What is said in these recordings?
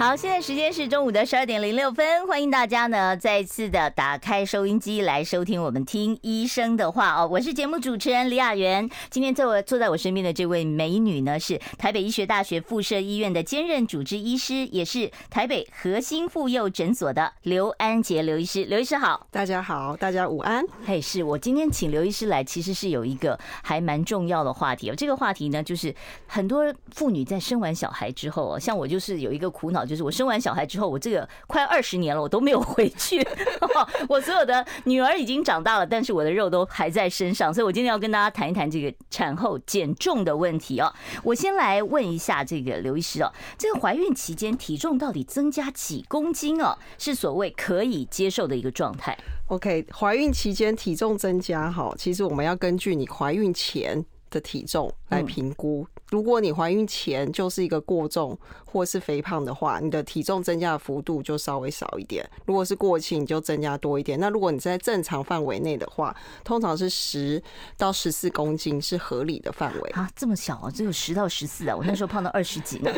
好，现在时间是中午的十二点零六分，欢迎大家呢再次的打开收音机来收听我们听医生的话哦。我是节目主持人李雅媛，今天坐我坐在我身边的这位美女呢是台北医学大学附设医院的兼任主治医师，也是台北核心妇幼诊所的刘安杰刘医师。刘医师好，大家好，大家午安。嘿，是我今天请刘医师来，其实是有一个还蛮重要的话题哦。这个话题呢，就是很多妇女在生完小孩之后哦，像我就是有一个苦恼。就是我生完小孩之后，我这个快二十年了，我都没有回去。我所有的女儿已经长大了，但是我的肉都还在身上，所以我今天要跟大家谈一谈这个产后减重的问题哦。我先来问一下这个刘医师哦，这个怀孕期间体重到底增加几公斤哦，是所谓可以接受的一个状态？OK，怀孕期间体重增加哈，其实我们要根据你怀孕前的体重来评估。如果你怀孕前就是一个过重或是肥胖的话，你的体重增加的幅度就稍微少一点；如果是过轻，你就增加多一点。那如果你在正常范围内的话，通常是十到十四公斤是合理的范围啊。这么小啊，只有十到十四啊！我那时候胖到二十几呢。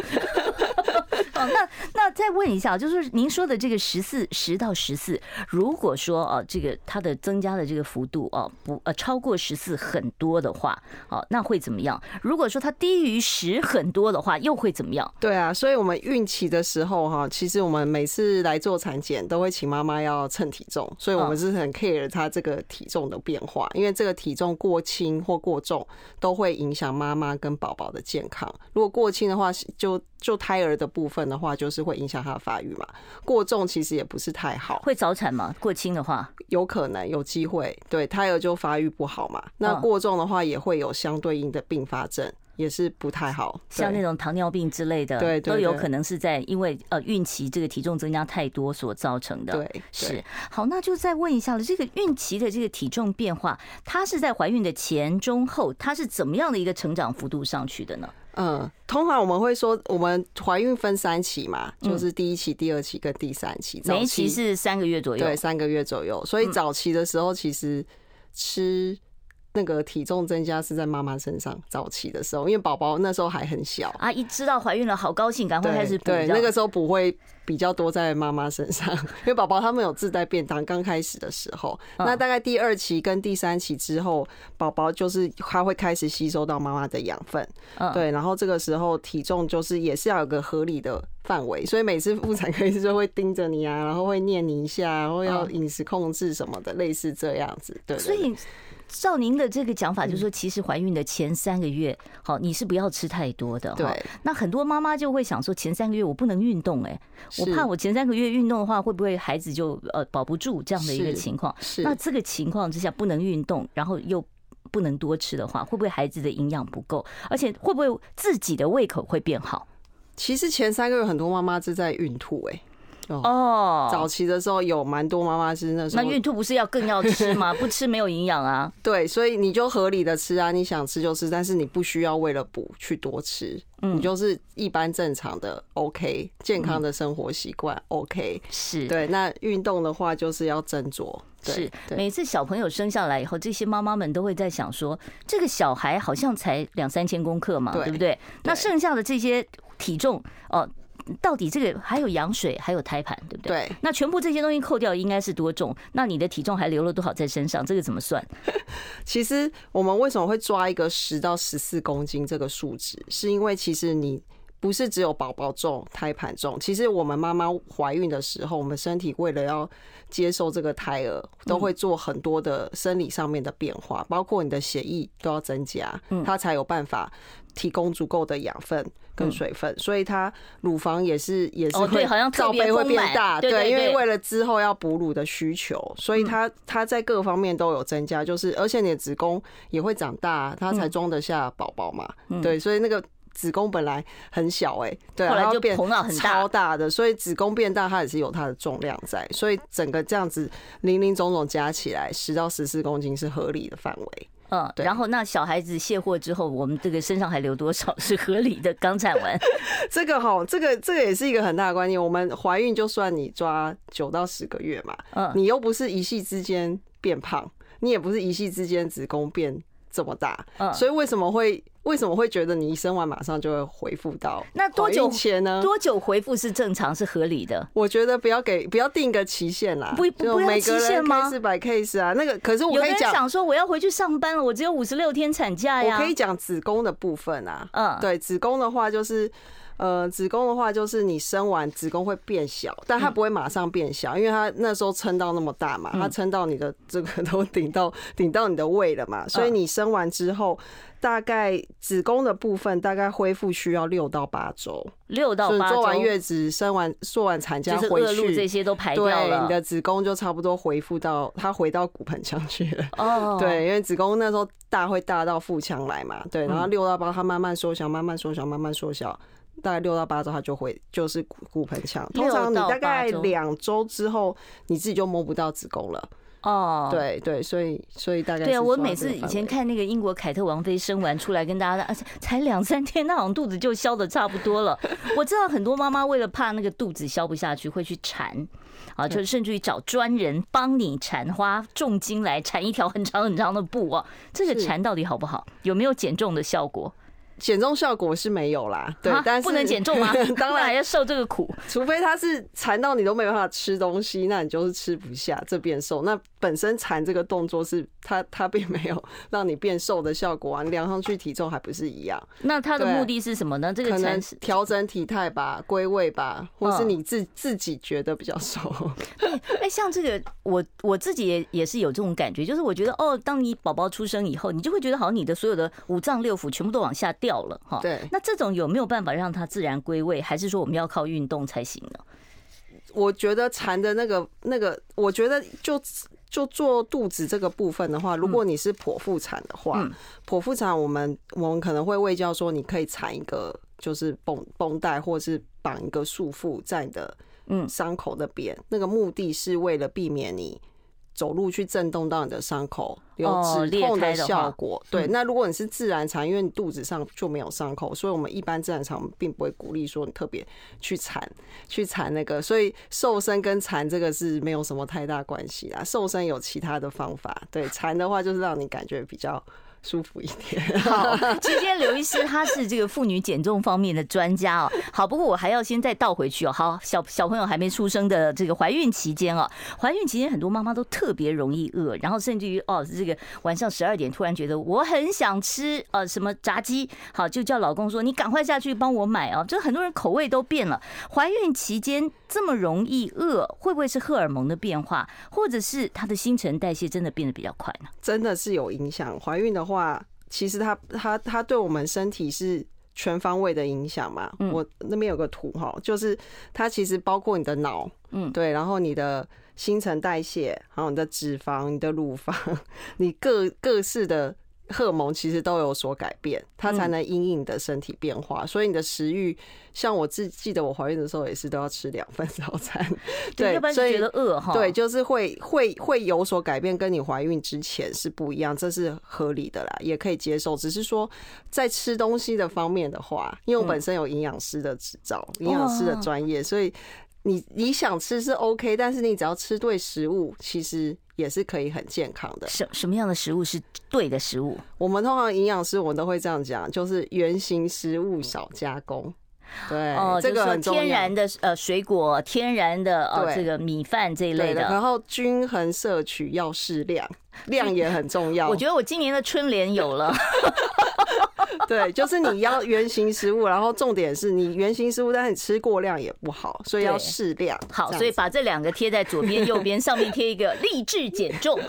那那再问一下，就是您说的这个十四十到十四，如果说哦，这个它的增加的这个幅度哦不呃超过十四很多的话，哦那会怎么样？如果说它低于十很多的话，又会怎么样？对啊，所以我们孕期的时候哈，其实我们每次来做产检都会请妈妈要称体重，所以我们是很 care 她这个体重的变化，因为这个体重过轻或过重都会影响妈妈跟宝宝的健康。如果过轻的话，就就胎儿的部分的话，就是会影响他的发育嘛。过重其实也不是太好，会早产吗？过轻的话，有可能有机会，对胎儿就发育不好嘛。那过重的话，也会有相对应的并发症，也是不太好，像那种糖尿病之类的，对，都有可能是在因为呃孕期这个体重增加太多所造成的。对，是好，那就再问一下了，这个孕期的这个体重变化，它是在怀孕的前、中、后，它是怎么样的一个成长幅度上去的呢？嗯，通常我们会说，我们怀孕分三期嘛，就是第一期、第二期跟第三期。每一期是三个月左右，对，三个月左右。所以早期的时候，其实吃。那个体重增加是在妈妈身上，早期的时候，因为宝宝那时候还很小啊，一知道怀孕了，好高兴，赶快开始补。对，那个时候补会比较多在妈妈身上，因为宝宝他们有自带便当，刚开始的时候，那大概第二期跟第三期之后，宝宝就是他会开始吸收到妈妈的养分，对，然后这个时候体重就是也是要有个合理的范围，所以每次妇产科医生就会盯着你啊，然后会念你一下，然后要饮食控制什么的，类似这样子，对，所以。照您的这个讲法，就是说，其实怀孕的前三个月，好，你是不要吃太多的。对。那很多妈妈就会想说，前三个月我不能运动，哎，我怕我前三个月运动的话，会不会孩子就呃保不住这样的一个情况？是。那这个情况之下不能运动，然后又不能多吃的话，会不会孩子的营养不够？而且会不会自己的胃口会变好？其实前三个月很多妈妈是在孕吐，哎。哦，早期的时候有蛮多妈妈是那时候，那孕吐不是要更要吃吗？不吃没有营养啊。对，所以你就合理的吃啊，你想吃就吃，但是你不需要为了补去多吃，你就是一般正常的 OK 健康的生活习惯 OK 是对。那运动的话就是要斟酌。是每次小朋友生下来以后，这些妈妈们都会在想说，这个小孩好像才两三千公克嘛，对不对？那剩下的这些体重哦。到底这个还有羊水，还有胎盘，对不对？对。那全部这些东西扣掉，应该是多重？那你的体重还留了多少在身上？这个怎么算？其实我们为什么会抓一个十到十四公斤这个数值？是因为其实你不是只有宝宝重、胎盘重。其实我们妈妈怀孕的时候，我们身体为了要接受这个胎儿，都会做很多的生理上面的变化，包括你的血液都要增加，它才有办法。提供足够的养分跟水分，所以它乳房也是也是会罩杯会变大，对，因为为了之后要哺乳的需求，所以它它在各方面都有增加，就是而且你的子宫也会长大，它才装得下宝宝嘛，对，所以那个子宫本来很小哎，对，然后就变超大的，所以子宫变大，它也是有它的重量在，所以整个这样子零零总总加起来十到十四公斤是合理的范围。嗯，然后那小孩子卸货之后，我们这个身上还留多少是合理的？刚产完，这个哈，这个这个也是一个很大的观念。我们怀孕就算你抓九到十个月嘛，嗯，你又不是一夕之间变胖，你也不是一夕之间子宫变这么大，嗯，所以为什么会？为什么会觉得你一生完马上就会恢复到？那多久前呢？多久恢复是正常是合理的？我觉得不要给不要定个期限啦，不不用期限吗？case by case 啊，那个可是我可以讲，想说我要回去上班了，我只有五十六天产假呀。我可以讲子宫的部分啊，嗯，对，子宫的话就是。呃，子宫的话就是你生完子宫会变小，但它不会马上变小，因为它那时候撑到那么大嘛，它撑到你的这个 都顶到顶到你的胃了嘛，所以你生完之后，大概子宫的部分大概恢复需要六到八周，六到八周做完月子、生完做完产假回去，这些都排掉了，对，你的子宫就差不多恢复到它回到骨盆腔去了。哦，对，因为子宫那时候大会大到腹腔来嘛，对，然后六到八它慢慢缩小，慢慢缩小，慢慢缩小。大概六到八周，它就会就是骨骨盆腔。通常你大概两周之后，你自己就摸不到子宫了。哦，对对，所以所以大概对啊。我每次以前看那个英国凯特王妃生完出来跟大家，而且才两三天，那好像肚子就消的差不多了。我知道很多妈妈为了怕那个肚子消不下去，会去缠啊，就是甚至于找专人帮你缠，花重金来缠一条很长很长的布啊。这个缠到底好不好？有没有减重的效果？减重效果是没有啦，对，但是不能减重吗？当然要受这个苦，除非他是馋到你都没办法吃东西，那你就是吃不下，这变瘦。那本身缠这个动作是它，它并没有 让你变瘦的效果啊，你量上去体重还不是一样。那它的目的是什么呢？这个可能调整体态吧，归位吧，或是你自自己觉得比较瘦。哎，像这个，我我自己也也是有这种感觉，就是我觉得哦，当你宝宝出生以后，你就会觉得好像你的所有的五脏六腑全部都往下掉。掉了哈，对，那这种有没有办法让它自然归位，还是说我们要靠运动才行呢？我觉得缠的那个那个，我觉得就就做肚子这个部分的话，如果你是剖腹产的话，剖腹产我们我们可能会喂教说，你可以缠一个就是绷绷带，或是绑一个束缚在你的嗯伤口那边，那个目的是为了避免你。走路去震动到你的伤口，有止痛的效果。对，那如果你是自然产，因为你肚子上就没有伤口，所以我们一般自然产并不会鼓励说你特别去缠，去缠那个。所以瘦身跟缠这个是没有什么太大关系啦。瘦身有其他的方法，对，缠的话就是让你感觉比较。舒服一点。好，今天刘医师他是这个妇女减重方面的专家哦。好，不过我还要先再倒回去哦。好，小小朋友还没出生的这个怀孕期间哦，怀孕期间很多妈妈都特别容易饿，然后甚至于哦，这个晚上十二点突然觉得我很想吃呃什么炸鸡，好，就叫老公说你赶快下去帮我买哦。就很多人口味都变了。怀孕期间这么容易饿，会不会是荷尔蒙的变化，或者是他的新陈代谢真的变得比较快呢？真的是有影响。怀孕的话。话其实它它它对我们身体是全方位的影响嘛。我那边有个图哈，就是它其实包括你的脑，嗯，对，然后你的新陈代谢，还有你的脂肪、你的乳房，你各各式的。荷尔蒙其实都有所改变，它才能因应你的身体变化。所以你的食欲，像我自记得我怀孕的时候也是都要吃两份早餐，对，所以觉得饿哈，对，就是会会会有所改变，跟你怀孕之前是不一样，这是合理的啦，也可以接受。只是说在吃东西的方面的话，因为我本身有营养师的执照，营养师的专业，所以。你你想吃是 OK，但是你只要吃对食物，其实也是可以很健康的。什什么样的食物是对的食物？我们通常营养师我们都会这样讲，就是原型食物少加工。对，哦，这个。天然的呃水果，天然的呃这个米饭这一类的，然后均衡摄取要适量，量也很重要。我觉得我今年的春联有了。对，就是你要原型食物，然后重点是你原型食物，但是你吃过量也不好，所以要适量。好，所以把这两个贴在左边、右边，上面贴一个励志减重。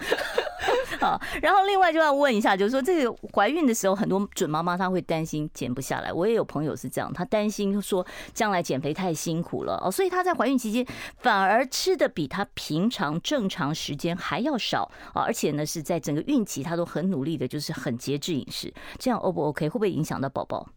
好，然后另外就要问一下，就是说这个怀孕的时候，很多准妈妈她会担心减不下来。我也有朋友是这样，她担心说将来减肥太辛苦了哦，所以她在怀孕期间反而吃的比她平常正常时间还要少啊，而且呢是在整个孕期他都很努力的，就是很节制饮食，这样 O 不 OK？会不会影响到宝宝？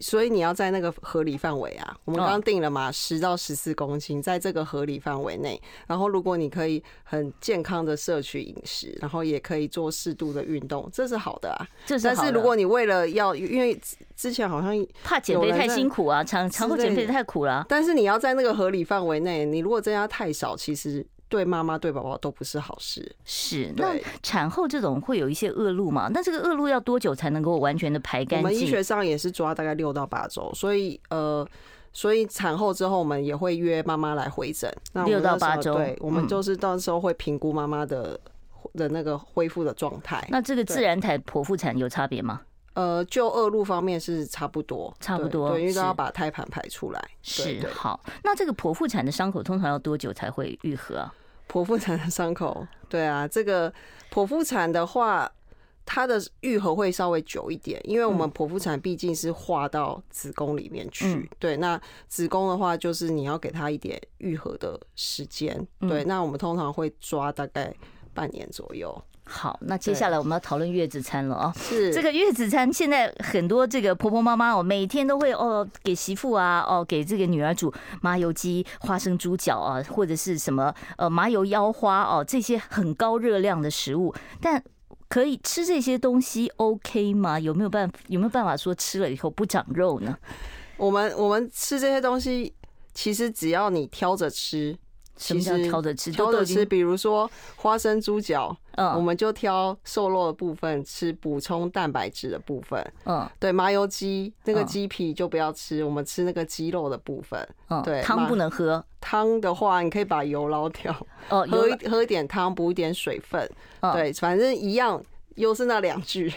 所以你要在那个合理范围啊，我们刚刚定了嘛，十到十四公斤，在这个合理范围内。然后如果你可以很健康的摄取饮食，然后也可以做适度的运动，这是好的啊。这是好。但是如果你为了要，因为之前好像怕减肥太辛苦啊，长长后减肥太苦了啊。但是你要在那个合理范围内，你如果增加太少，其实。对妈妈对宝宝都不是好事。是，那产后这种会有一些恶露嘛？那这个恶露要多久才能够完全的排干净？我们医学上也是抓大概六到八周，所以呃，所以产后之后我们也会约妈妈来回诊。六到八周，对，我们就是到时候会评估妈妈的的那个恢复的状态。那这个自然产、剖腹产有差别吗？呃，就恶露方面是差不多，差不多，对，因为都要把胎盘排出来。是，好。那这个剖腹产的伤口通常要多久才会愈合啊？剖腹产的伤口，对啊，这个剖腹产的话，它的愈合会稍微久一点，因为我们剖腹产毕竟是划到子宫里面去。对，那子宫的话，就是你要给它一点愈合的时间。对，那我们通常会抓大概半年左右。好，那接下来我们要讨论月子餐了哦。是这个月子餐，现在很多这个婆婆妈妈哦，每天都会哦给媳妇啊哦给这个女儿煮麻油鸡、花生猪脚啊，或者是什么呃麻油腰花哦这些很高热量的食物，但可以吃这些东西 OK 吗？有没有办法有没有办法说吃了以后不长肉呢？我们我们吃这些东西，其实只要你挑着吃。什么叫挑着吃？挑着吃，比如说花生猪脚，嗯，我们就挑瘦肉的部分吃，补充蛋白质的部分。嗯，对，麻油鸡那个鸡皮就不要吃，我们吃那个鸡肉的部分。嗯，对，汤不能喝。汤的话，你可以把油捞掉。哦，喝一喝一点汤，补一点水分。对，反正一样，又是那两句。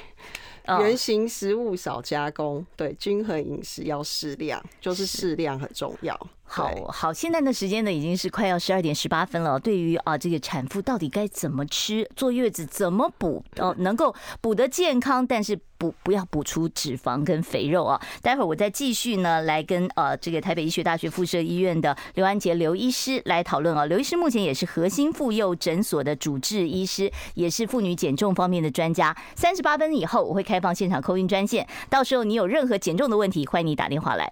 原型食物少加工，对，均衡饮食要适量，就是适量很重要。好好，现在的时间呢已经是快要十二点十八分了。对于啊这个产妇到底该怎么吃，坐月子怎么补哦，能够补得健康，但是补不要补出脂肪跟肥肉啊。待会儿我再继续呢来跟呃这个台北医学大学附设医院的刘安杰刘医师来讨论啊。刘医师目前也是核心妇幼诊所的主治医师，也是妇女减重方面的专家。三十八分以后我会开放现场 call in 专线，到时候你有任何减重的问题，欢迎你打电话来。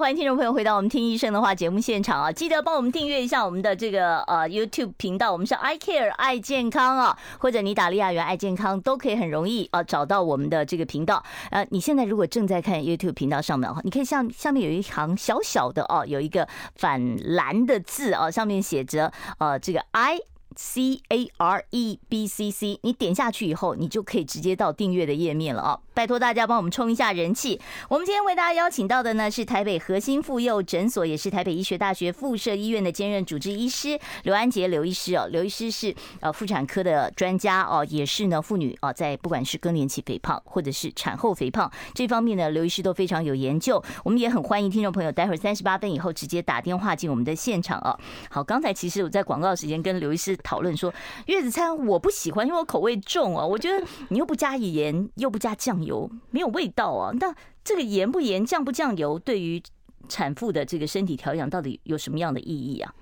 欢迎听众朋友回到我们听医生的话节目现场啊！记得帮我们订阅一下我们的这个呃 YouTube 频道，我们是 I Care 爱健康啊，或者你打利亚园爱健康都可以很容易啊找到我们的这个频道。呃，你现在如果正在看 YouTube 频道上面的话，你可以像下面有一行小小的哦，有一个反蓝的字啊，上面写着呃这个 I。C A R E B C C，你点下去以后，你就可以直接到订阅的页面了啊！拜托大家帮我们冲一下人气。我们今天为大家邀请到的呢是台北核心妇幼诊所，也是台北医学大学附设医院的兼任主治医师刘安杰刘医师哦。刘医师是呃妇产科的专家哦，也是呢妇女啊在不管是更年期肥胖或者是产后肥胖这方面呢，刘医师都非常有研究。我们也很欢迎听众朋友待会儿三十八分以后直接打电话进我们的现场啊。好，刚才其实我在广告时间跟刘医师。讨论说月子餐我不喜欢，因为我口味重啊。我觉得你又不加盐，又不加酱油，没有味道啊。那这个盐不盐，酱不酱油，对于产妇的这个身体调养到底有什么样的意义啊？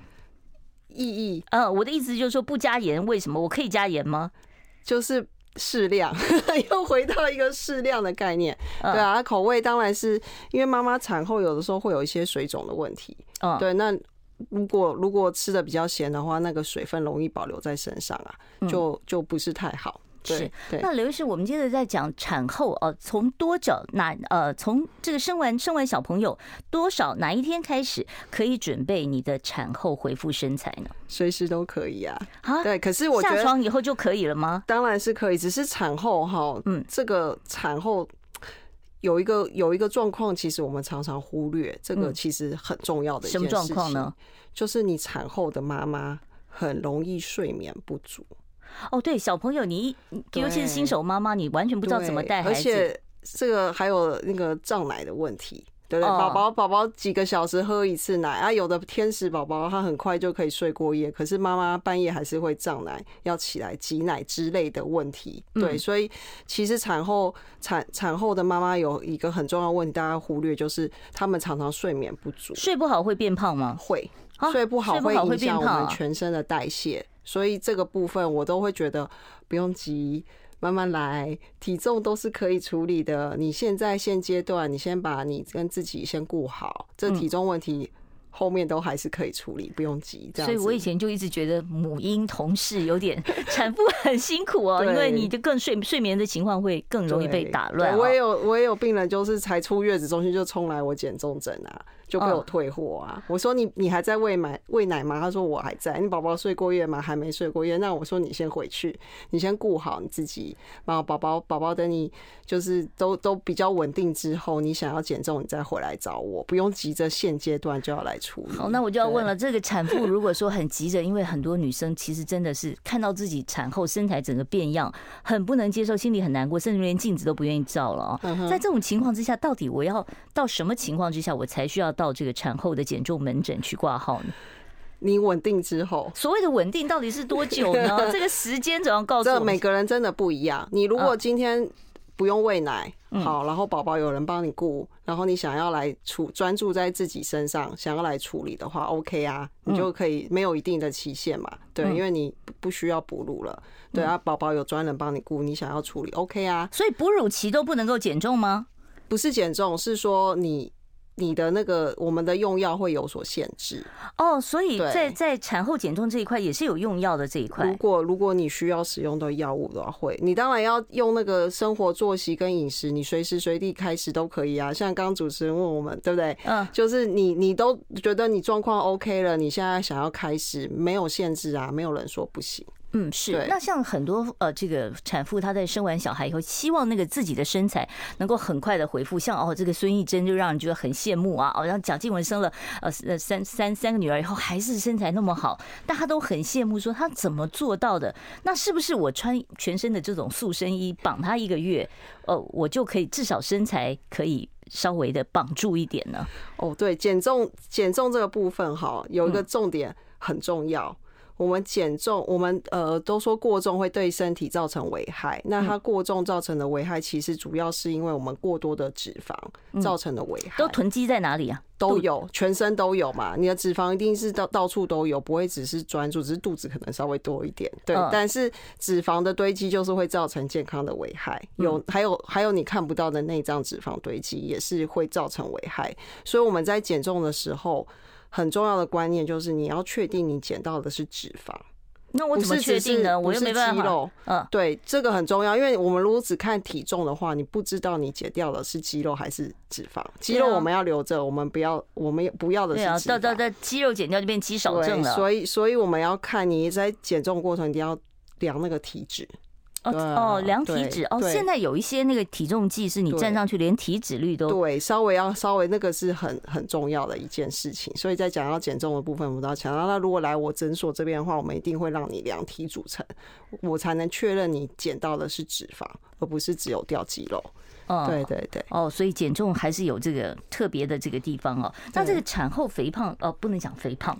意义？呃，我的意思就是说不加盐，为什么？我可以加盐吗？就是适量，又回到一个适量的概念。对啊，口味当然是因为妈妈产后有的时候会有一些水肿的问题。嗯，对，那。如果如果吃的比较咸的话，那个水分容易保留在身上啊，就就不是太好。是，那刘医师，我们接着再讲产后哦，从多久哪呃，从这个生完生完小朋友多少哪一天开始可以准备你的产后恢复身材呢？随时都可以啊。啊，对，可是我下床以后就可以了吗？当然是可以，只是产后哈，嗯，这个产后。有一个有一个状况，其实我们常常忽略，这个其实很重要的一件事情。什么状况呢？就是你产后的妈妈很容易睡眠不足。哦，对，小朋友，你尤其是新手妈妈，你完全不知道怎么带孩子。而且这个还有那个胀奶的问题。对不对？宝宝宝宝几个小时喝一次奶啊，有的天使宝宝他很快就可以睡过夜，可是妈妈半夜还是会胀奶，要起来挤奶之类的问题。对，所以其实产后产产后的妈妈有一个很重要的问题，大家忽略就是他们常常睡眠不足，睡不好会变胖吗？会，睡不好会影响我们全身的代谢，所以这个部分我都会觉得不用急。慢慢来，体重都是可以处理的。你现在现阶段，你先把你跟自己先顾好，这体重问题后面都还是可以处理，不用急。这样，所以我以前就一直觉得母婴同事有点产妇很辛苦哦，因为你就更睡睡眠的情况会更容易被打乱。我也有我也有病人，就是才出月子中心就冲来我减重诊啊。就被我退货啊！我说你你还在喂奶喂奶吗？他说我还在。你宝宝睡过夜吗？还没睡过夜。那我说你先回去，你先顾好你自己。然后宝宝宝宝等你就是都都比较稳定之后，你想要减重，你再回来找我，不用急着现阶段就要来处理。好，那我就要问了，这个产妇如果说很急着，因为很多女生其实真的是看到自己产后身材整个变样，很不能接受，心里很难过，甚至连镜子都不愿意照了啊。在这种情况之下，到底我要到什么情况之下，我才需要？到这个产后的减重门诊去挂号呢？你稳定之后，所谓的稳定到底是多久呢？这个时间总要告诉我。这每个人真的不一样。你如果今天不用喂奶，好，然后宝宝有人帮你顾，然后你想要来处专注在自己身上，想要来处理的话，OK 啊，你就可以没有一定的期限嘛。对，因为你不需要哺乳了。对啊，宝宝有专人帮你顾，你想要处理 OK 啊。所以哺乳期都不能够减重吗？不是减重，是说你。你的那个我们的用药会有所限制哦，所以在在产后减重这一块也是有用药的这一块。如果如果你需要使用的药物的话，会你当然要用那个生活作息跟饮食，你随时随地开始都可以啊。像刚刚主持人问我们，对不对？嗯，就是你你都觉得你状况 OK 了，你现在想要开始，没有限制啊，没有人说不行。嗯，是。那像很多呃，这个产妇她在生完小孩以后，希望那个自己的身材能够很快的恢复。像哦，这个孙艺珍就让人觉得很羡慕啊。哦，然后蒋静雯生了呃呃三三三个女儿以后，还是身材那么好，大家都很羡慕，说她怎么做到的？那是不是我穿全身的这种塑身衣绑她一个月，呃，我就可以至少身材可以稍微的绑住一点呢？哦，对，减重减重这个部分哈，有一个重点很重要。我们减重，我们呃都说过重会对身体造成危害。那它过重造成的危害，其实主要是因为我们过多的脂肪造成的危害。都囤积在哪里啊？都有，全身都有嘛。你的脂肪一定是到到处都有，不会只是专注，只是肚子可能稍微多一点。对，但是脂肪的堆积就是会造成健康的危害。有，还有还有你看不到的内脏脂肪堆积也是会造成危害。所以我们在减重的时候。很重要的观念就是你要确定你减到的是脂肪，那我怎么确定呢？我又没办法。嗯，对，这个很重要，因为我们如果只看体重的话，你不知道你减掉的是肌肉还是脂肪。肌肉我们要留着，我们不要，我们不要的是脂肪。到到到肌肉减掉就变肌少症了。所以，所以我们要看你在减重过程一定要量那个体脂。哦，量体脂哦，现在有一些那个体重计是你站上去连体脂率都对，稍微要稍微那个是很很重要的一件事情，所以在讲到减重的部分，我们都要强调。那如果来我诊所这边的话，我们一定会让你量体组成，我才能确认你减到的是脂肪，而不是只有掉肌肉。哦，对对对，哦，所以减重还是有这个特别的这个地方哦。那这个产后肥胖哦，不能讲肥胖，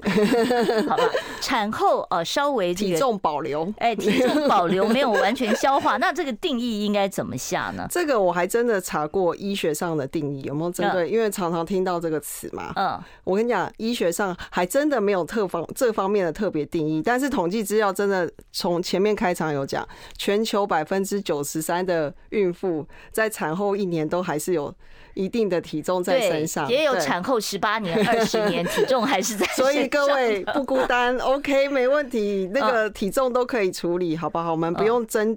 好吧？产后呃稍微这个体重保留，哎，体重保留没有完全消化，那这个定义应该怎么下呢？这个我还真的查过医学上的定义，有没有针对？因为常常听到这个词嘛。嗯，我跟你讲，医学上还真的没有特方这方面的特别定义，但是统计资料真的从前面开场有讲，全球百分之九十三的孕妇在产后一年都还是有一定的体重在身上，也有产后十八年、二十年体重还是在 身上。所以各位不孤单，OK，没问题，那个体重都可以处理，好不好？我们不用争。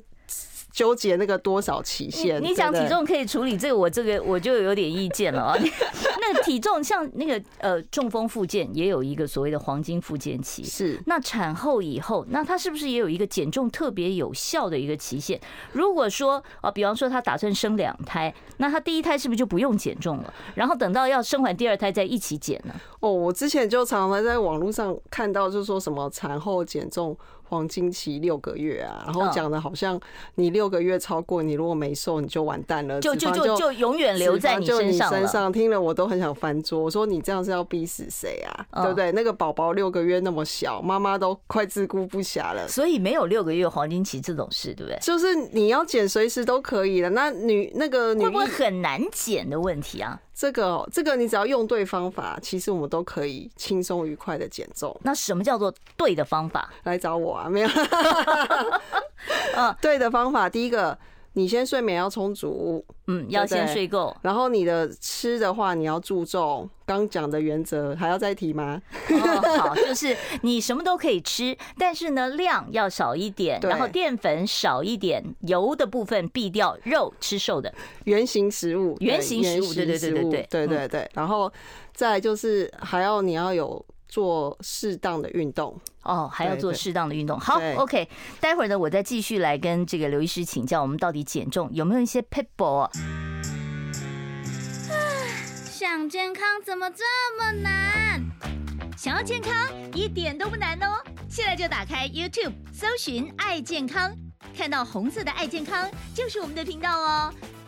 纠结那个多少期限？你讲体重可以处理这个，我这个我就有点意见了啊。那体重像那个呃中风复健也有一个所谓的黄金复健期，是那产后以后，那他是不是也有一个减重特别有效的一个期限？如果说啊，比方说他打算生两胎，那他第一胎是不是就不用减重了？然后等到要生完第二胎再一起减呢？哦，我之前就常常在网络上看到，就是说什么产后减重。黄金期六个月啊，然后讲的好像你六个月超过，你如果没瘦你就完蛋了，就就就就永远留在你身上。身上听了我都很想翻桌，我说你这样是要逼死谁啊？对不对？那个宝宝六个月那么小，妈妈都快自顾不暇了。所以没有六个月黄金期这种事，对不对？就是你要减随时都可以的。那女那个女会不会很难减的问题啊？这个这个你只要用对方法，其实我们都可以轻松愉快的减重。那什么叫做对的方法？来找我啊，没有。对的方法，第一个。你先睡眠要充足，嗯，要先睡够。然后你的吃的话，你要注重刚讲的原则，还要再提吗？哦，好，就是你什么都可以吃，但是呢，量要少一点，然后淀粉少一点，油的部分避掉，肉吃瘦的，原型食物，原型食物，对对对对对对对对。然后再就是还要你要有。做适当的运动哦，还要做适当的运动。好，OK，待会儿呢，我再继续来跟这个刘医师请教，我们到底减重有没有一些撇步？想健康怎么这么难？想要健康一点都不难哦，现在就打开 YouTube，搜寻“爱健康”，看到红色的“爱健康”就是我们的频道哦。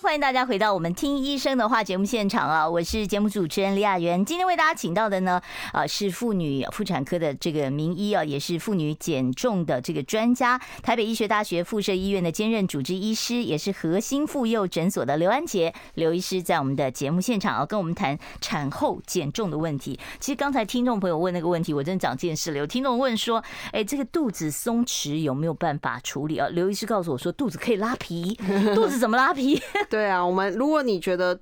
欢迎大家回到我们听医生的话节目现场啊！我是节目主持人李雅媛。今天为大家请到的呢，啊是妇女妇产科的这个名医啊，也是妇女减重的这个专家，台北医学大学附设医院的兼任主治医师，也是核心妇幼诊所的刘安杰刘医师，在我们的节目现场啊，跟我们谈产后减重的问题。其实刚才听众朋友问那个问题，我真的长见识了。有听众问说，哎，这个肚子松弛有没有办法处理啊？刘医师告诉我说，肚子可以拉皮，肚子怎么拉皮？对啊，我们如果你觉得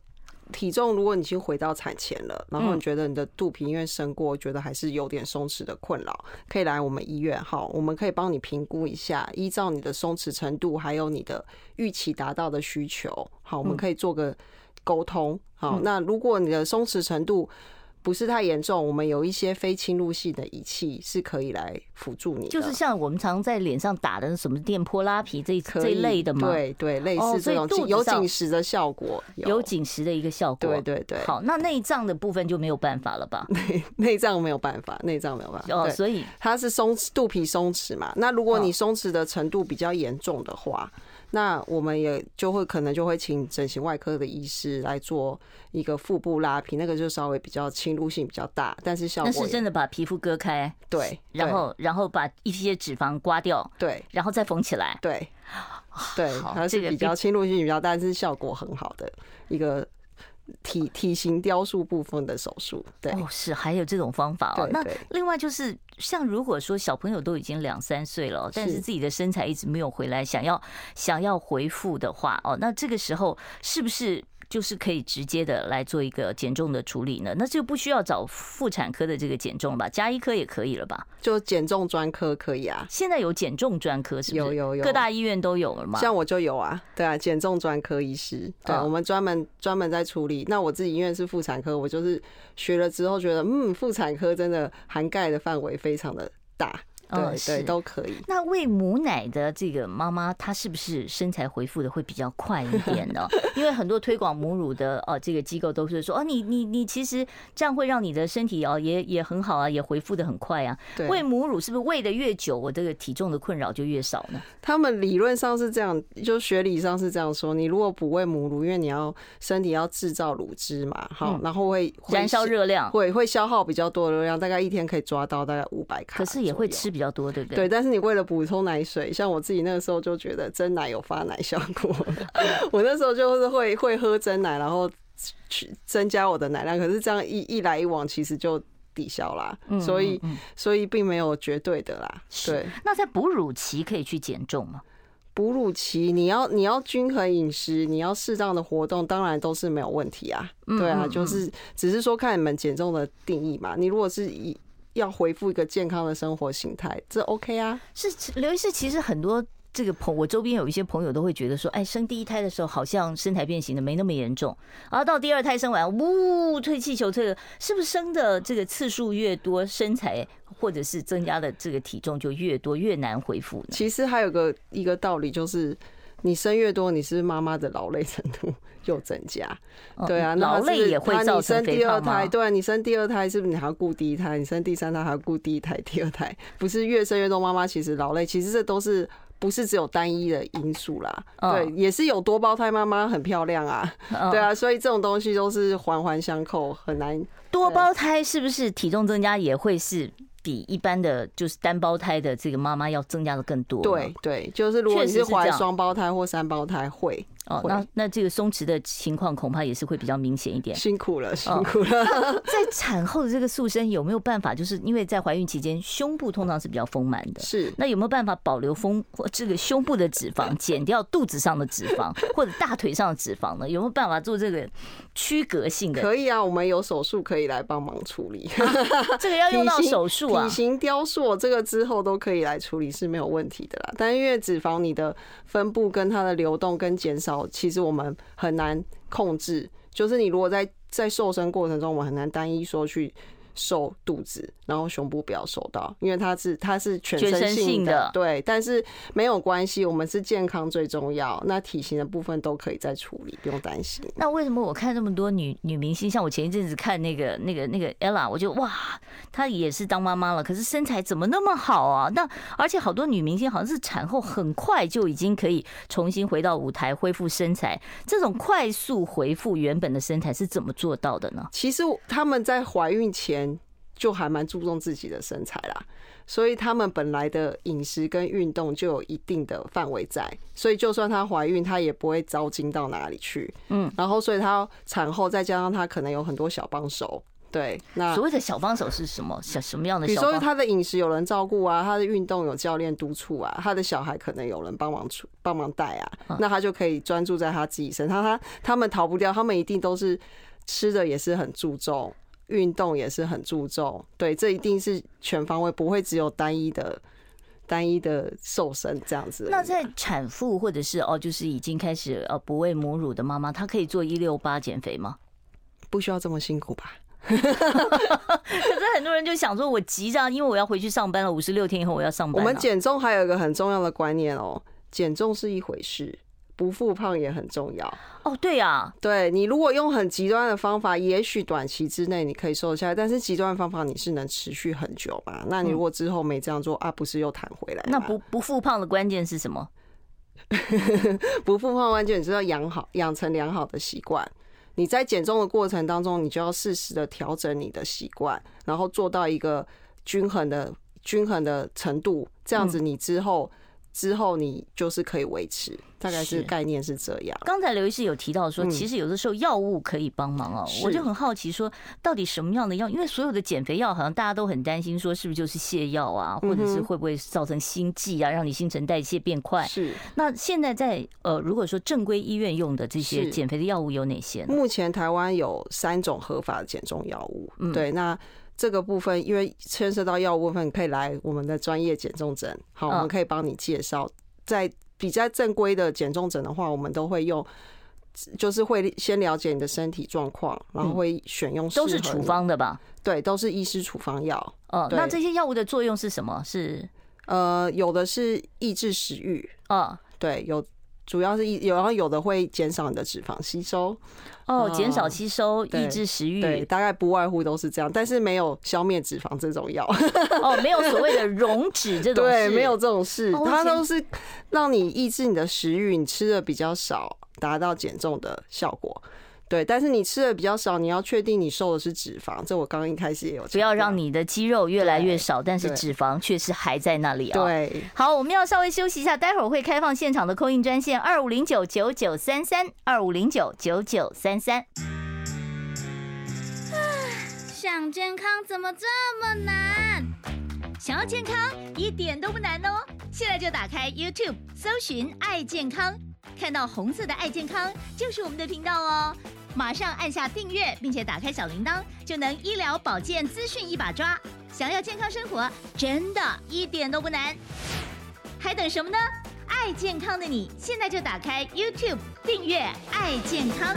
体重，如果你已经回到产前了，然后你觉得你的肚皮因为生过，觉得还是有点松弛的困扰，可以来我们医院哈，我们可以帮你评估一下，依照你的松弛程度，还有你的预期达到的需求，好，我们可以做个沟通。好，那如果你的松弛程度，不是太严重，我们有一些非侵入性的仪器是可以来辅助你，就是像我们常在脸上打的什么电波拉皮这这一类的嘛？对对，类似这种有紧实的效果，有紧实的一个效果。对对对。好，那内脏的部分就没有办法了吧？内内脏没有办法，内脏没有办法。哦，所以它是松肚皮松弛嘛？那如果你松弛的程度比较严重的话。那我们也就会可能就会请整形外科的医师来做一个腹部拉皮，那个就稍微比较侵入性比较大，但是效果那是真的把皮肤割开，对，然后然后把一些脂肪刮掉，对，然后再缝起来，对，对，它是比较侵入性比较大，但是效果很好的一个。体体型雕塑部分的手术，对哦，是还有这种方法哦。那另外就是，像如果说小朋友都已经两三岁了，但是自己的身材一直没有回来，想要想要回复的话，哦，那这个时候是不是？就是可以直接的来做一个减重的处理呢，那就不需要找妇产科的这个减重了吧？加医科也可以了吧？就减重专科可以啊。现在有减重专科是不是？有有有，各大医院都有了吗？像我就有啊，对啊，减重专科医师，对，我们专门专门在处理。那我自己医院是妇产科，我就是学了之后觉得，嗯，妇产科真的涵盖的范围非常的大。对对，都可以。那喂母奶的这个妈妈，她是不是身材恢复的会比较快一点呢？因为很多推广母乳的哦，这个机构都是说哦，你你你其实这样会让你的身体哦也也很好啊，也恢复的很快啊。喂母乳是不是喂的越久，我这个体重的困扰就越少呢？他们理论上是这样，就学理上是这样说。你如果不喂母乳，因为你要身体要制造乳汁嘛，好，然后会燃烧热量，会会消耗比较多的热量，大概一天可以抓到大概五百卡。可是也会吃。比较多，对不对？对，但是你为了补充奶水，像我自己那个时候就觉得真奶有发奶效果，我那时候就是会会喝真奶，然后去增加我的奶量。可是这样一一来一往，其实就抵消啦，所以所以并没有绝对的啦。对，那在哺乳期可以去减重吗？哺乳期你要你要均衡饮食，你要适当的活动，当然都是没有问题啊。对啊，就是只是说看你们减重的定义嘛。你如果是以要回复一个健康的生活形态，这 OK 啊？是刘医师，其实很多这个朋，我周边有一些朋友都会觉得说，哎，生第一胎的时候好像身材变形的没那么严重，然后到第二胎生完，呜，退气球退了，是不是生的这个次数越多，身材或者是增加的这个体重就越多，越难恢复呢？其实还有个一个道理就是。你生越多，你是妈妈的劳累程度就增加，对啊，劳累也会造成第二胎？对啊，你生第二胎是不是你还要顾第一胎？你生第三胎还要顾第一胎、第二胎？不是越生越多，妈妈其实劳累，其实这都是不是只有单一的因素啦？对，也是有多胞胎妈妈很漂亮啊，对啊，所以这种东西都是环环相扣，很难。多胞胎是不是体重增加也会是？比一般的就是单胞胎的这个妈妈要增加的更多。对对，就是如果你是怀双胞胎或三胞胎会。哦，那那这个松弛的情况恐怕也是会比较明显一点。辛苦了，辛苦了。在产后的这个塑身有没有办法？就是因为在怀孕期间，胸部通常是比较丰满的，是。那有没有办法保留丰或这个胸部的脂肪，减掉肚子上的脂肪或者大腿上的脂肪呢？有没有办法做这个区隔性的？可以啊，我们有手术可以来帮忙处理。这个要用到手术啊，体型雕塑这个之后都可以来处理是没有问题的啦。但因为脂肪你的分布跟它的流动跟减少。其实我们很难控制，就是你如果在在瘦身过程中，我们很难单一说去。瘦肚子，然后胸部不要瘦到，因为它是它是全身性的，对，但是没有关系，我们是健康最重要。那体型的部分都可以再处理，不用担心。那为什么我看那么多女女明星，像我前一阵子看那个那个那个 Ella，我就哇，她也是当妈妈了，可是身材怎么那么好啊？那而且好多女明星好像是产后很快就已经可以重新回到舞台，恢复身材。这种快速恢复原本的身材是怎么做到的呢？其实他们在怀孕前。就还蛮注重自己的身材啦，所以他们本来的饮食跟运动就有一定的范围在，所以就算她怀孕，她也不会糟精到哪里去。嗯，然后所以她产后再加上她可能有很多小帮手，对，那所谓的小帮手是什么？小什么样的？比如说她的饮食有人照顾啊，她的运动有教练督促啊，她的小孩可能有人帮忙出帮忙带啊，那她就可以专注在她自己身上。她他们逃不掉，他们一定都是吃的也是很注重。运动也是很注重，对，这一定是全方位，不会只有单一的、单一的瘦身这样子。那在产妇或者是哦，就是已经开始呃不喂母乳的妈妈，她可以做一六八减肥吗？不需要这么辛苦吧？可是很多人就想说，我急着，因为我要回去上班了，五十六天以后我要上班。我们减重还有一个很重要的观念哦，减重是一回事。不复胖也很重要哦，对呀，对，你如果用很极端的方法，也许短期之内你可以瘦下来，但是极端的方法你是能持续很久嘛？那你如果之后没这样做啊，不是又弹回来？那不不复胖的关键是什么？不复胖关键你知道养好养成良好的习惯。你在减重的过程当中，你就要适时的调整你的习惯，然后做到一个均衡的均衡的程度，这样子你之后。之后你就是可以维持，大概是概念是这样。刚才刘医师有提到说，其实有的时候药物可以帮忙哦。我就很好奇说，到底什么样的药？因为所有的减肥药好像大家都很担心，说是不是就是泻药啊，或者是会不会造成心悸啊，让你新陈代谢变快？是。那现在在呃，如果说正规医院用的这些减肥的药物有哪些呢？目前台湾有三种合法的减重药物。对，那。这个部分，因为牵涉到药物部分，可以来我们的专业减重诊。好，我们可以帮你介绍。在比较正规的减重诊的话，我们都会用，就是会先了解你的身体状况，然后会选用。都是处方的吧？对，都是医师处方药。哦，那这些药物的作用是什么？是呃，有的是抑制食欲。哦，对，有。主要是有，然后有的会减少你的脂肪吸收，哦，减少吸收，抑制食欲，对，大概不外乎都是这样，但是没有消灭脂肪这种药，哦，没有所谓的溶脂这种，对，没有这种事，它都是让你抑制你的食欲，你吃的比较少，达到减重的效果。对，但是你吃的比较少，你要确定你瘦的是脂肪。这我刚刚一开始也有讲，不要让你的肌肉越来越少，但是脂肪确实还在那里啊。对，好，我们要稍微休息一下，待会儿会开放现场的 call in 专线二五零九九九三三二五零九九九三三。想健康怎么这么难？想要健康一点都不难哦，现在就打开 YouTube 搜寻“爱健康”。看到红色的“爱健康”就是我们的频道哦，马上按下订阅，并且打开小铃铛，就能医疗保健资讯一把抓。想要健康生活，真的一点都不难，还等什么呢？爱健康的你，现在就打开 YouTube 订阅爱健康。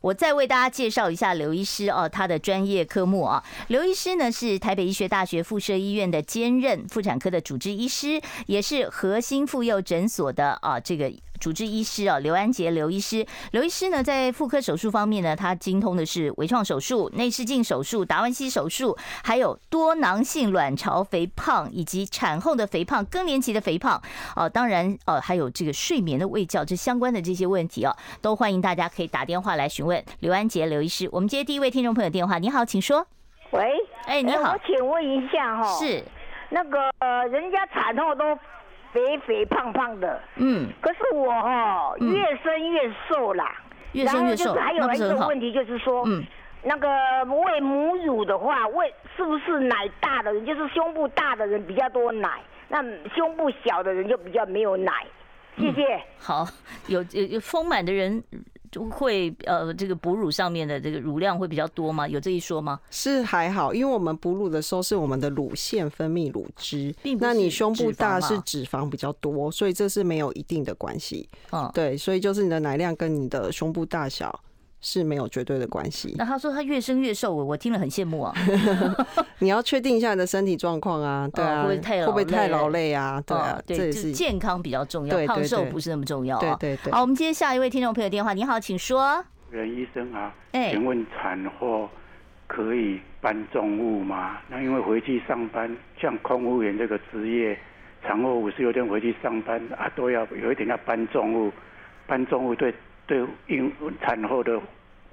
我再为大家介绍一下刘医师哦，他的专业科目啊。刘医师呢是台北医学大学附设医院的兼任妇产科的主治医师，也是核心妇幼诊所的啊这个主治医师啊。刘安杰刘医师，刘医师呢在妇科手术方面呢，他精通的是微创手术、内视镜手术、达文西手术，还有多囊性卵巢肥胖以及产后的肥胖、更年期的肥胖哦。当然呃还有这个睡眠的卫教这相关的这些问题啊，都欢迎大家可以打电话来询问。问刘安杰刘医师，我们接第一位听众朋友电话。你好，请说。喂，哎，你好，我请问一下哈，是那个人家产后都肥肥胖胖的，嗯，可是我哦越生越瘦啦，越生越瘦，还有一个问题就是说，嗯，那个喂母乳的话，喂是不是奶大的人，就是胸部大的人比较多奶，那胸部小的人就比较没有奶？谢谢。嗯、好，有有有丰满的人。就会呃，这个哺乳上面的这个乳量会比较多吗？有这一说吗？是还好，因为我们哺乳的时候是我们的乳腺分泌乳汁，并不那你胸部大是脂肪比较多，所以这是没有一定的关系。嗯，对，所以就是你的奶量跟你的胸部大小。是没有绝对的关系。那他说他越生越瘦，我我听了很羡慕啊。你要确定一下你的身体状况啊，对啊，会不会太劳累啊？对啊，对，这也是健康比较重要，胖瘦不是那么重要啊。对对对。好，我们接下一位听众朋友电话。你好，请说。袁医生啊，请问产后可以搬重物吗？那因为回去上班，像空服员这个职业，产后五十六天回去上班啊，都要有一点要搬重物，搬重物对。对，孕产后的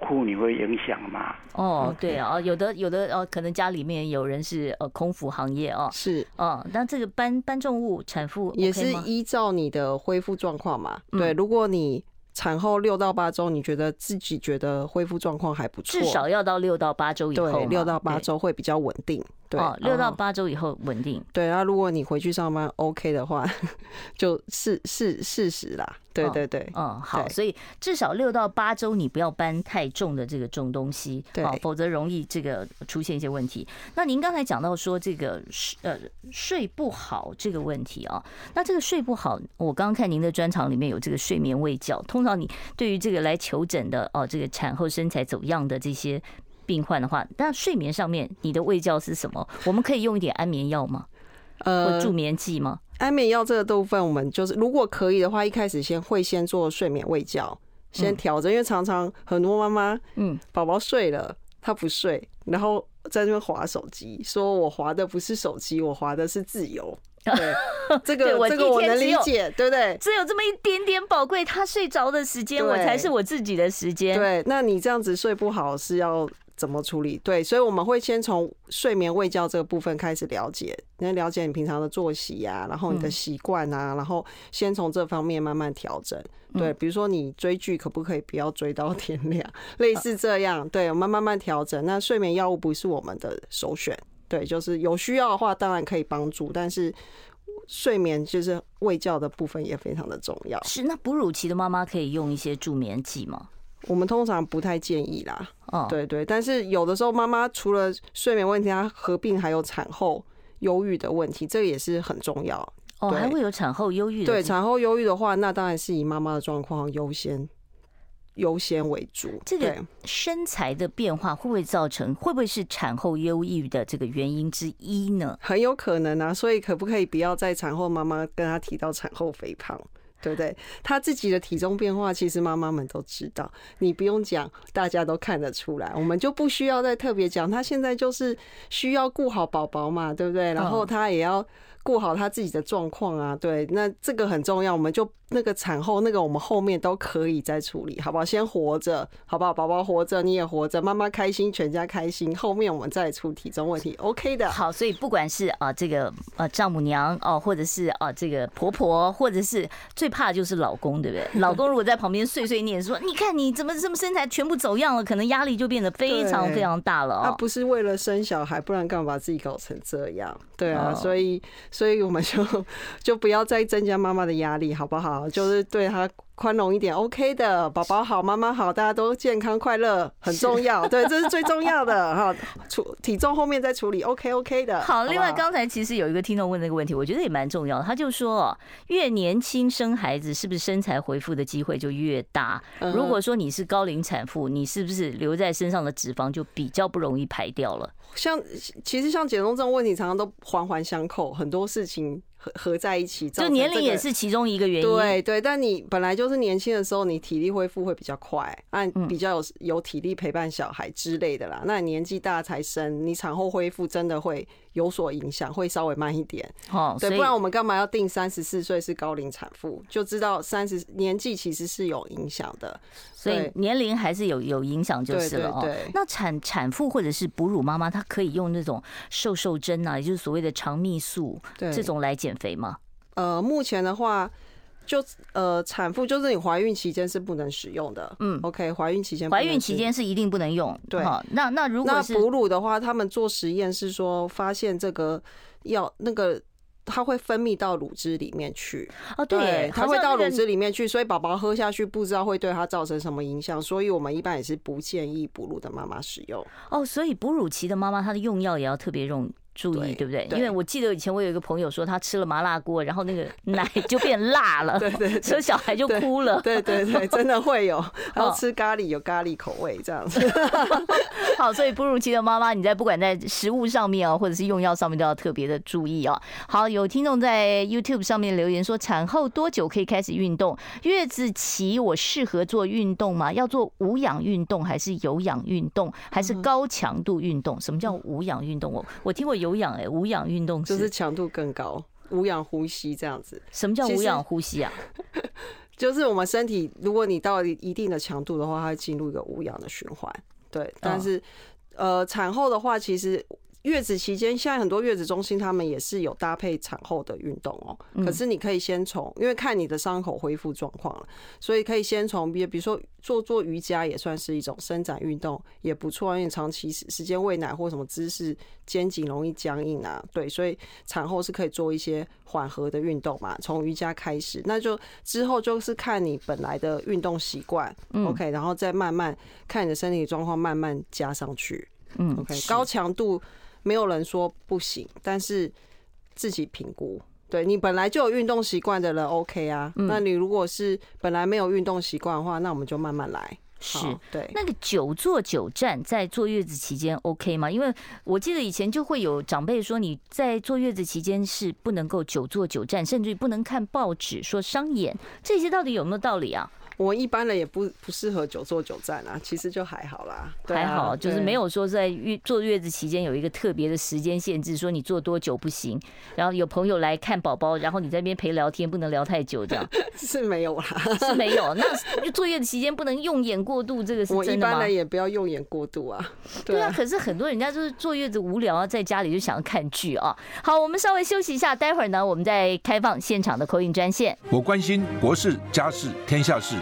妇女会影响吗？哦，对啊，有的有的哦，可能家里面有人是呃空腹行业哦，是哦，那这个搬搬重物，产妇也是依照你的恢复状况嘛。对，如果你产后六到八周，你觉得自己觉得恢复状况还不错，至少要到六到八周以后，对，六到八周会比较稳定。对，六到八周以后稳定。对，那如果你回去上班 OK 的话，就事事事实啦。对对对，嗯，好，所以至少六到八周你不要搬太重的这个重东西，对，否则容易这个出现一些问题。那您刚才讲到说这个睡呃睡不好这个问题啊，那这个睡不好，我刚刚看您的专场里面有这个睡眠卫教，通常你对于这个来求诊的哦，这个产后身材走样的这些。病患的话，那睡眠上面你的卫教是什么？我们可以用一点安眠药吗？呃，或助眠剂吗？安眠药这个部分，我们就是如果可以的话，一开始先会先做睡眠喂教，先调整，因为常常很多妈妈，嗯，宝宝睡了，他不睡，然后在那边划手机，说我划的不是手机，我划的是自由。对，这个这个我能理解，对不对？只有这么一点点宝贵，他睡着的时间，我才是我自己的时间。对，那你这样子睡不好是要。怎么处理？对，所以我们会先从睡眠卫教这个部分开始了解，先了解你平常的作息啊，然后你的习惯啊，然后先从这方面慢慢调整。对，比如说你追剧可不可以不要追到 天亮？类似这样，对，我们慢慢调整。那睡眠药物不是我们的首选，对，就是有需要的话当然可以帮助，但是睡眠就是喂教的部分也非常的重要。是，那哺乳期的妈妈可以用一些助眠剂吗？我们通常不太建议啦，哦，对对，但是有的时候妈妈除了睡眠问题，她合并还有产后忧郁的问题，这个也是很重要。哦，还会有产后忧郁？对，产后忧郁的话，那当然是以妈妈的状况优先优先为主。这个身材的变化会不会造成？会不会是产后忧郁的这个原因之一呢？很有可能啊，所以可不可以不要在产后妈妈跟她提到产后肥胖？对不对？他自己的体重变化，其实妈妈们都知道，你不用讲，大家都看得出来，我们就不需要再特别讲。他现在就是需要顾好宝宝嘛，对不对？然后他也要。顾好他自己的状况啊，对，那这个很重要。我们就那个产后那个，我们后面都可以再处理，好不好？先活着，好不好？宝宝活着，你也活着，妈妈开心，全家开心。后面我们再出体重问题，OK 的。好，所以不管是啊这个呃丈母娘哦，或者是啊这个婆婆，或者是最怕的就是老公，对不对？老公如果在旁边碎碎念说：“你看你怎么这么身材全部走样了？”可能压力就变得非常非常大了。他不是为了生小孩，不然干嘛把自己搞成这样？对啊，所以。所以我们就 就不要再增加妈妈的压力，好不好？就是对她宽容一点，OK 的，宝宝好，妈妈好，大家都健康快乐 很重要，对，这是最重要的哈。处体重后面再处理，OK OK 的。好，另外刚才其实有一个听众问那个问题，我觉得也蛮重要的。他就说，越年轻生孩子，是不是身材恢复的机会就越大？如果说你是高龄产妇，你是不是留在身上的脂肪就比较不容易排掉了？像其实像减重这种问题，常常都环环相扣，很多事情。合合在一起，就年龄也是其中一个原因。对对，但你本来就是年轻的时候，你体力恢复会比较快，那比较有有体力陪伴小孩之类的啦。那你年纪大才生，你产后恢复真的会有所影响，会稍微慢一点。哦，对，不然我们干嘛要定三十四岁是高龄产妇？就知道三十年纪其实是有影响的。所以年龄还是有有影响就是了哦。那产产妇或者是哺乳妈妈，她可以用那种瘦瘦针啊，也就是所谓的肠泌素这种来减肥吗？呃，目前的话，就呃产妇就是你怀孕期间是不能使用的。嗯，OK，怀孕期间怀孕期间是一定不能用。对，那那如果是哺乳的话，他们做实验是说发现这个药那个。它会分泌到乳汁里面去哦，对，它会到乳汁里面去，所以宝宝喝下去不知道会对它造成什么影响，所以我们一般也是不建议哺乳的妈妈使用。哦，所以哺乳期的妈妈她的用药也要特别用。注意，对不对？因为我记得以前我有一个朋友说，他吃了麻辣锅，然后那个 奶就变辣了，对对，所以小孩就哭了。对对对，真的会有。然后吃咖喱有咖喱口味这样子。好，所以哺乳期的妈妈，你在不管在食物上面啊，或者是用药上面，都要特别的注意啊。好，有听众在 YouTube 上面留言说，产后多久可以开始运动？月子期我适合做运动吗？要做无氧运动，还是有氧运动，还是高强度运动？什么叫无氧运动？我我听过有。有氧哎，无氧运动就是强度更高，无氧呼吸这样子。什么叫无氧呼吸啊？就是我们身体，如果你到一定的强度的话，它会进入一个无氧的循环。对，但是呃，产后的话，其实。月子期间，现在很多月子中心他们也是有搭配产后的运动哦。可是你可以先从，因为看你的伤口恢复状况了，所以可以先从，比比如说做做瑜伽也算是一种伸展运动，也不错。因为长期时间喂奶或什么姿势，肩颈容易僵硬啊。对，所以产后是可以做一些缓和的运动嘛，从瑜伽开始。那就之后就是看你本来的运动习惯，OK，然后再慢慢看你的身体状况，慢慢加上去。嗯，OK，高强度。没有人说不行，但是自己评估。对，你本来就有运动习惯的人，OK 啊。那你如果是本来没有运动习惯的话，那我们就慢慢来。是，对。那个久坐久站在坐月子期间 OK 吗？因为我记得以前就会有长辈说，你在坐月子期间是不能够久坐久站，甚至于不能看报纸，说伤眼。这些到底有没有道理啊？我一般人也不不适合久坐久站啊，其实就还好啦，还好，就是没有说在月坐月子期间有一个特别的时间限制，说你坐多久不行。然后有朋友来看宝宝，然后你在那边陪聊天，不能聊太久，这样 是没有啦，是没有。那坐月子期间不能用眼过度，这个是真的吗？我一般人也不要用眼过度啊。对啊，可是很多人家就是坐月子无聊啊，在家里就想要看剧啊。好，我们稍微休息一下，待会儿呢，我们再开放现场的 call in 专线。我关心国事、家事、天下事，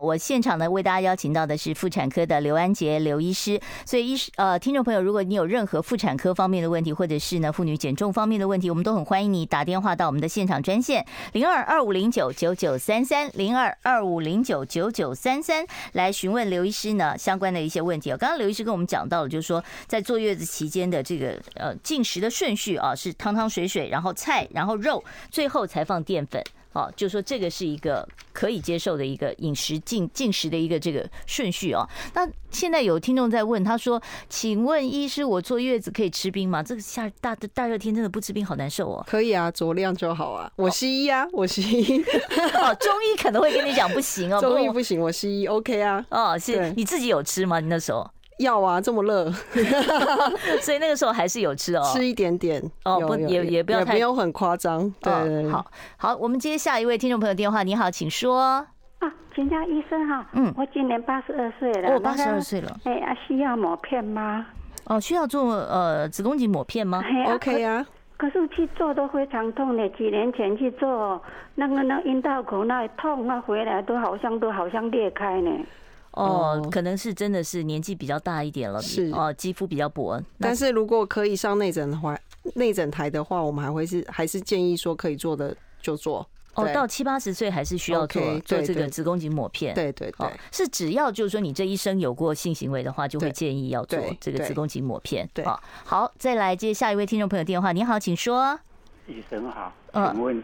我现场呢，为大家邀请到的是妇产科的刘安杰刘医师，所以医师呃，听众朋友，如果你有任何妇产科方面的问题，或者是呢妇女减重方面的问题，我们都很欢迎你打电话到我们的现场专线零二二五零九九九三三零二二五零九九九三三来询问刘医师呢相关的一些问题。刚刚刘医师跟我们讲到了，就是说在坐月子期间的这个呃进食的顺序啊，是汤汤水水，然后菜，然后肉，最后才放淀粉。哦，就说这个是一个可以接受的一个饮食进进食的一个这个顺序哦。那现在有听众在问，他说：“请问医师，我坐月子可以吃冰吗？这个夏大的大热天真的不吃冰好难受哦。”可以啊，酌量就好啊。我西医啊，我西医。哦，中医可能会跟你讲不行哦。中医不行，我西医 OK 啊。哦，是你自己有吃吗？你那时候？要啊，这么热，所以那个时候还是有吃哦，吃一点点哦，不也也不要太，没有很夸张。对，好好，我们接下一位听众朋友电话。你好，请说。啊，请教医生哈，嗯，我今年八十二岁了，我八十二岁了，哎，啊，需要抹片吗？哦，需要做呃子宫颈抹片吗？OK 啊，可是去做都非常痛的，几年前去做那个那阴道口那痛，那回来都好像都好像裂开呢。哦，可能是真的是年纪比较大一点了，是哦，肌肤比较薄。但是如果可以上内诊的话，内诊台的话，我们还会是还是建议说可以做的就做。哦，到七八十岁还是需要做做这个子宫颈抹片。对对对，是只要就是说你这一生有过性行为的话，就会建议要做这个子宫颈抹片。对，好，再来接下一位听众朋友电话。你好，请说。医生好，请问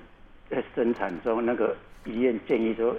在生产中那个医院建议说。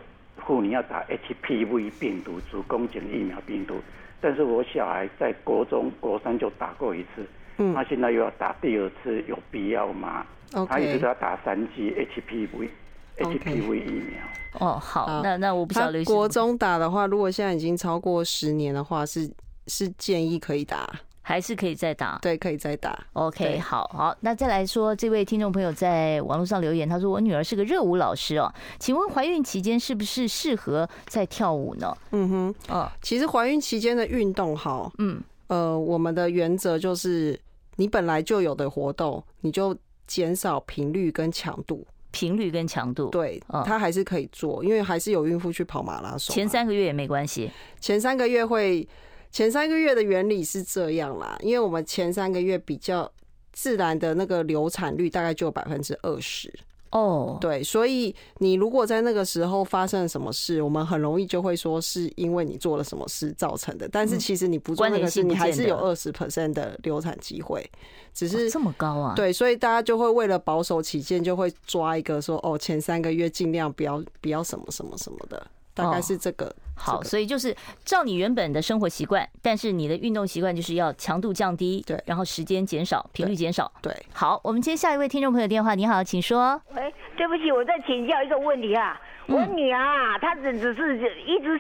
妇女要打 HPV 病毒子宫颈疫苗病毒，但是我小孩在国中国三就打过一次，嗯，他现在又要打第二次，有必要吗.他一直都要打三剂 HPV HPV 疫苗。哦，好，那那我不晓得。国中打的话，如果现在已经超过十年的话，是是建议可以打。还是可以再打，对，可以再打。OK，好好，那再来说，这位听众朋友在网络上留言，他说：“我女儿是个热舞老师哦，请问怀孕期间是不是适合在跳舞呢？”嗯哼，哦，其实怀孕期间的运动，哈，嗯，呃，我们的原则就是，你本来就有的活动，你就减少频率跟强度，频率跟强度，对，他还是可以做，因为还是有孕妇去跑马拉松，前三个月也没关系，前三个月会。前三个月的原理是这样啦，因为我们前三个月比较自然的那个流产率大概就有百分之二十。哦，对，所以你如果在那个时候发生了什么事，我们很容易就会说是因为你做了什么事造成的，但是其实你不做那个事，你还是有二十 percent 的流产机会，只是这么高啊？对，所以大家就会为了保守起见，就会抓一个说哦，前三个月尽量不要不要什么什么什么的。大概是这个、哦、好，所以就是照你原本的生活习惯，但是你的运动习惯就是要强度降低，对，然后时间减少，频率减少，对。好，我们接下一位听众朋友电话，你好，请说。喂，对不起，我再请教一个问题啊，我女儿啊，她只只是一直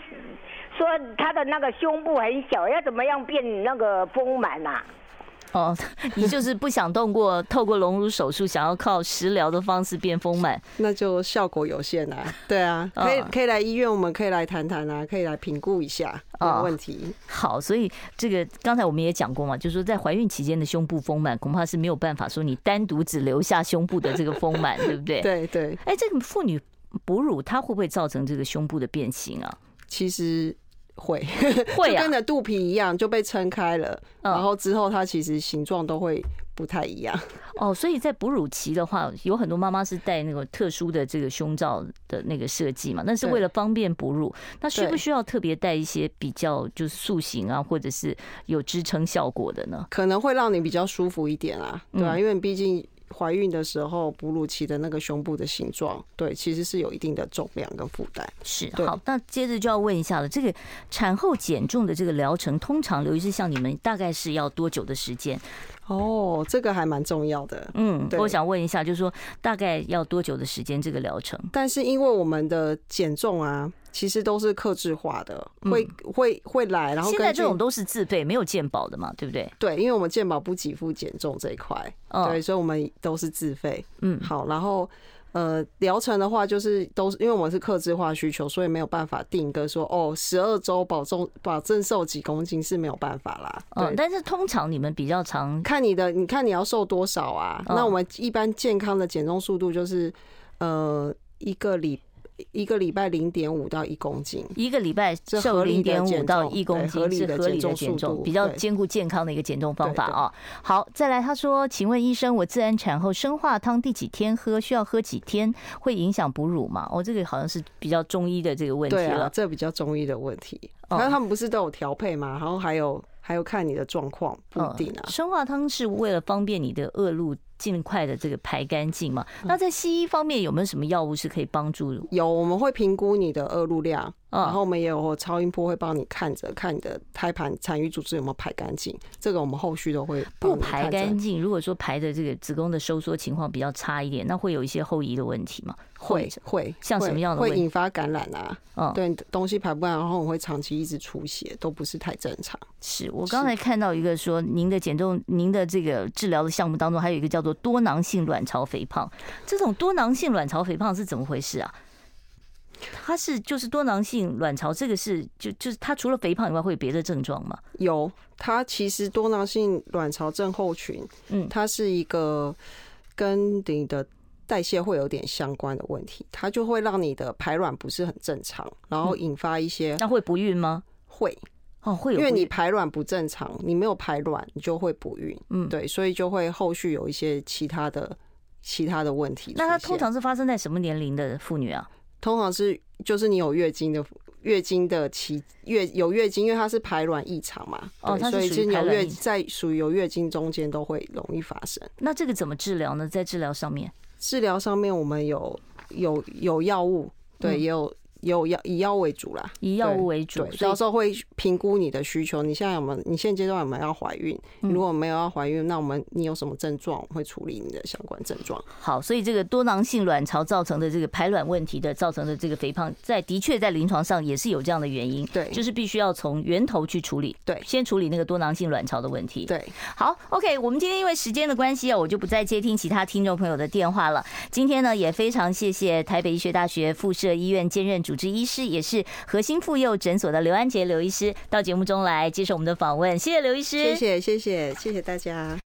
说她的那个胸部很小，要怎么样变那个丰满啊？哦，你就是不想动过透过隆乳手术，想要靠食疗的方式变丰满，那就效果有限啊。对啊，可以可以来医院，我们可以来谈谈啊，可以来评估一下，啊问题。哦。好，所以这个刚才我们也讲过嘛，就是说在怀孕期间的胸部丰满，恐怕是没有办法说你单独只留下胸部的这个丰满，对不对？对对。哎，这个妇女哺乳，它会不会造成这个胸部的变形啊？其实。会会 跟着肚皮一样就被撑开了，然后之后它其实形状都会不太一样。哦，所以在哺乳期的话，有很多妈妈是戴那个特殊的这个胸罩的那个设计嘛，那是为了方便哺乳。那需不需要特别带一些比较就是塑形啊，或者是有支撑效果的呢？可能会让你比较舒服一点啊，对啊，因为毕竟。怀孕的时候，哺乳期的那个胸部的形状，对，其实是有一定的重量跟负担。是，好，那接着就要问一下了，这个产后减重的这个疗程，通常刘医师像你们大概是要多久的时间？哦，这个还蛮重要的。嗯，我想问一下，就是说大概要多久的时间这个疗程？但是因为我们的减重啊。其实都是克制化的，会会会来，然后现在这种都是自费，没有健保的嘛，对不对？对，因为我们健保不给付减重这一块，对，所以我们都是自费。嗯，好，然后呃，疗程的话就是都是因为我们是克制化需求，所以没有办法定个说哦，十二周保重保证瘦几公斤是没有办法啦。嗯，但是通常你们比较常看你的，你看你要瘦多少啊？那我们一般健康的减重速度就是呃一个礼。一个礼拜零点五到一公斤，一个礼拜瘦零点五到一公斤是合理的减重，比较兼顾健康的一个减重方法啊。好，再来，他说，请问医生，我自然产后生化汤第几天喝？需要喝几天？会影响哺乳吗？哦，这个好像是比较中医的这个问题了。这比较中医的问题。那他们不是都有调配吗？然后还有还有看你的状况，不一定啊。生化汤是为了方便你的恶露。尽快的这个排干净嘛？那在西医方面有没有什么药物是可以帮助？有，我们会评估你的恶露量，然后我们也有超音波会帮你看着，看你的胎盘残余组织有没有排干净。这个我们后续都会不排干净。如果说排的这个子宫的收缩情况比较差一点，那会有一些后遗的问题吗？会会像什么样的会引发感染啊？嗯，对，东西排不完，然后我会长期一直出血，都不是太正常。是我刚才看到一个说，您的减重，您的这个治疗的项目当中，还有一个叫做多囊性卵巢肥胖。这种多囊性卵巢肥胖是怎么回事啊？它是就是多囊性卵巢，这个是就就是它除了肥胖以外，会有别的症状吗？有，它其实多囊性卵巢症候群，嗯，它是一个跟你的代谢会有点相关的问题，它就会让你的排卵不是很正常，然后引发一些，那会不孕吗？会。哦，会有，因为你排卵不正常，你没有排卵，你就会不孕。嗯，对，所以就会后续有一些其他的其他的问题。那它通常是发生在什么年龄的妇女啊？通常是就是你有月经的月经的期月有月经，因为它是排卵异常嘛。哦，所以是有月在属于有月经中间都会容易发生。那这个怎么治疗呢？在治疗上面，治疗上面我们有有有药物，对，也有。有药以药为主啦，以药物为主，对，到时候会评估你的需求。你现在有没有？你现阶段有没有要怀孕？如果没有要怀孕，那我们你有什么症状，我会处理你的相关症状。好，所以这个多囊性卵巢造成的这个排卵问题的造成的这个肥胖，在的确在临床上也是有这样的原因。对，就是必须要从源头去处理。对，先处理那个多囊性卵巢的问题。对，好，OK，我们今天因为时间的关系啊，我就不再接听其他听众朋友的电话了。今天呢，也非常谢谢台北医学大学附设医院兼任主治医师，也是。核心妇幼诊所的刘安杰刘医师到节目中来接受我们的访问，谢谢刘医师，谢谢谢谢谢谢大家。